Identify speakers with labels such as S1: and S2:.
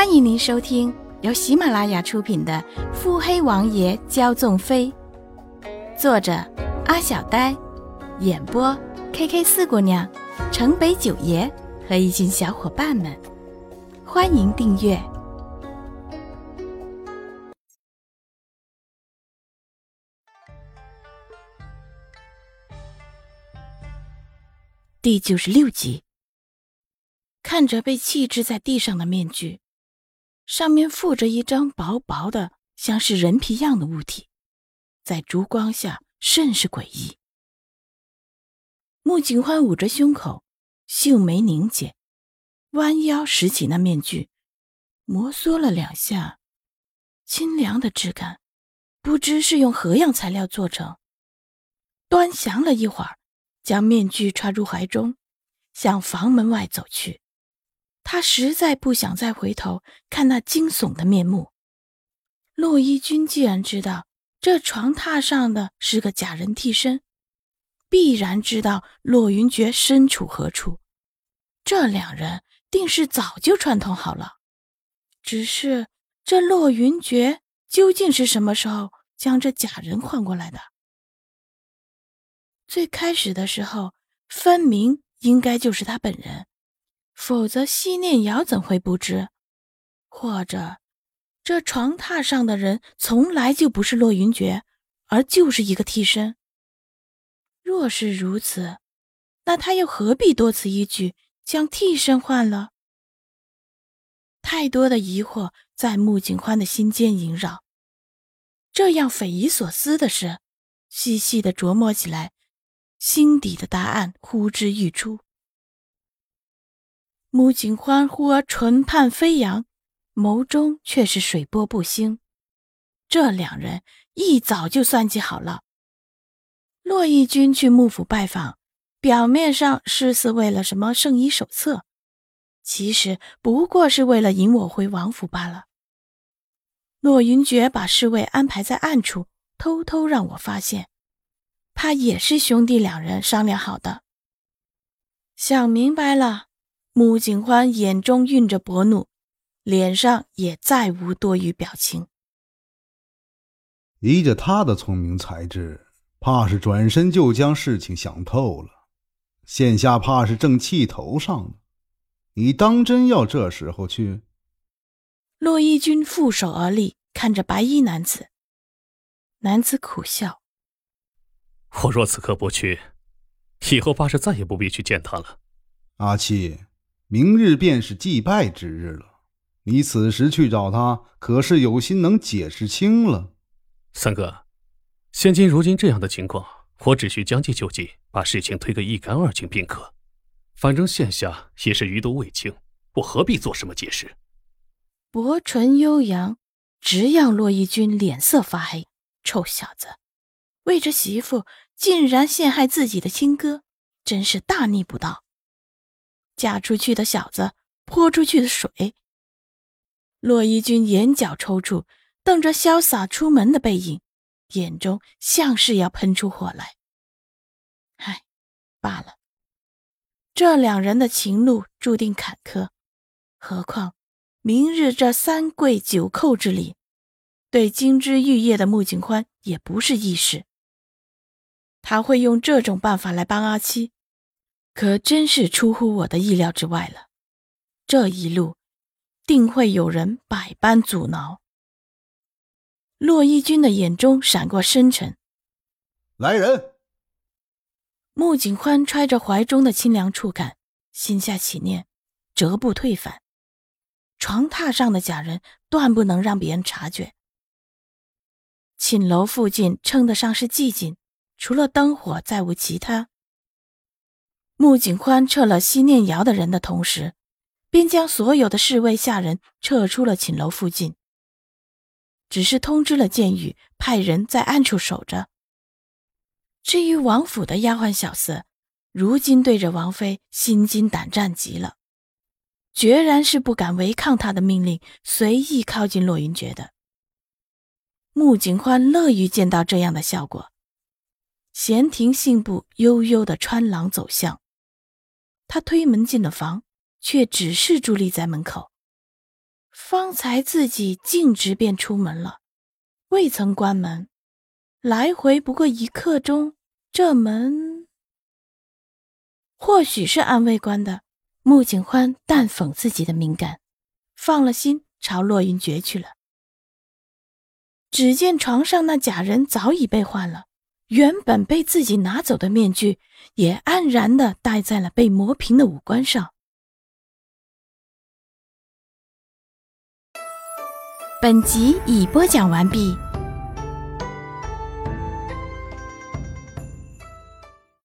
S1: 欢迎您收听由喜马拉雅出品的《腹黑王爷骄纵妃》，作者阿小呆，演播 K K 四姑娘、城北九爷和一群小伙伴们。欢迎订阅第九十六集。看着被弃置在地上的面具。上面附着一张薄薄的、像是人皮样的物体，在烛光下甚是诡异。穆景欢捂着胸口，秀眉凝结，弯腰拾起那面具，摩挲了两下，清凉的质感，不知是用何样材料做成。端详了一会儿，将面具揣入怀中，向房门外走去。他实在不想再回头看那惊悚的面目。洛伊君既然知道这床榻上的是个假人替身，必然知道洛云珏身处何处。这两人定是早就串通好了。只是这洛云珏究竟是什么时候将这假人换过来的？最开始的时候，分明应该就是他本人。否则，西念瑶怎会不知？或者，这床榻上的人从来就不是洛云珏，而就是一个替身。若是如此，那他又何必多此一举将替身换了？太多的疑惑在穆景欢的心间萦绕。这样匪夷所思的事，细细的琢磨起来，心底的答案呼之欲出。穆景欢忽而唇畔飞扬，眸中却是水波不兴。这两人一早就算计好了。洛义军去幕府拜访，表面上是是为了什么圣医手册，其实不过是为了引我回王府罢了。洛云珏把侍卫安排在暗处，偷偷让我发现，怕也是兄弟两人商量好的。想明白了。穆景欢眼中蕴着薄怒，脸上也再无多余表情。
S2: 依着他的聪明才智，怕是转身就将事情想透了。现下怕是正气头上呢。你当真要这时候去？
S1: 洛一军负手而立，看着白衣男子。男子苦笑：“
S3: 我若此刻不去，以后怕是再也不必去见他了。”
S2: 阿七。明日便是祭拜之日了，你此时去找他，可是有心能解释清了。
S3: 三哥，现今如今这样的情况，我只需将计就计，把事情推个一干二净便可。反正现下也是余毒未清，我何必做什么解释？
S1: 薄唇悠扬，直让洛义军脸色发黑。臭小子，为着媳妇，竟然陷害自己的亲哥，真是大逆不道！嫁出去的小子泼出去的水。洛伊君眼角抽搐，瞪着潇洒出门的背影，眼中像是要喷出火来。唉，罢了，这两人的情路注定坎坷。何况明日这三跪九叩之礼，对金枝玉叶的穆景欢也不是易事。他会用这种办法来帮阿七。可真是出乎我的意料之外了，这一路定会有人百般阻挠。洛一军的眼中闪过深沉，
S2: 来人！
S1: 穆景欢揣着怀中的清凉触感，心下起念，折步退返。床榻上的假人断不能让别人察觉。寝楼附近称得上是寂静，除了灯火，再无其他。穆景宽撤了西念瑶的人的同时，便将所有的侍卫下人撤出了寝楼附近。只是通知了剑宇，派人在暗处守着。至于王府的丫鬟小厮，如今对着王妃心惊胆战极了，决然是不敢违抗他的命令，随意靠近洛云珏的。穆景欢乐于见到这样的效果，闲庭信步，悠悠的穿廊走向。他推门进了房，却只是伫立在门口。方才自己径直便出门了，未曾关门。来回不过一刻钟，这门或许是安慰关的。穆景欢淡讽自己的敏感，放了心，朝洛云阁去了。只见床上那假人早已被换了，原本被自己拿走的面具也黯然的戴在了被磨平的五官上。本集已播讲完毕。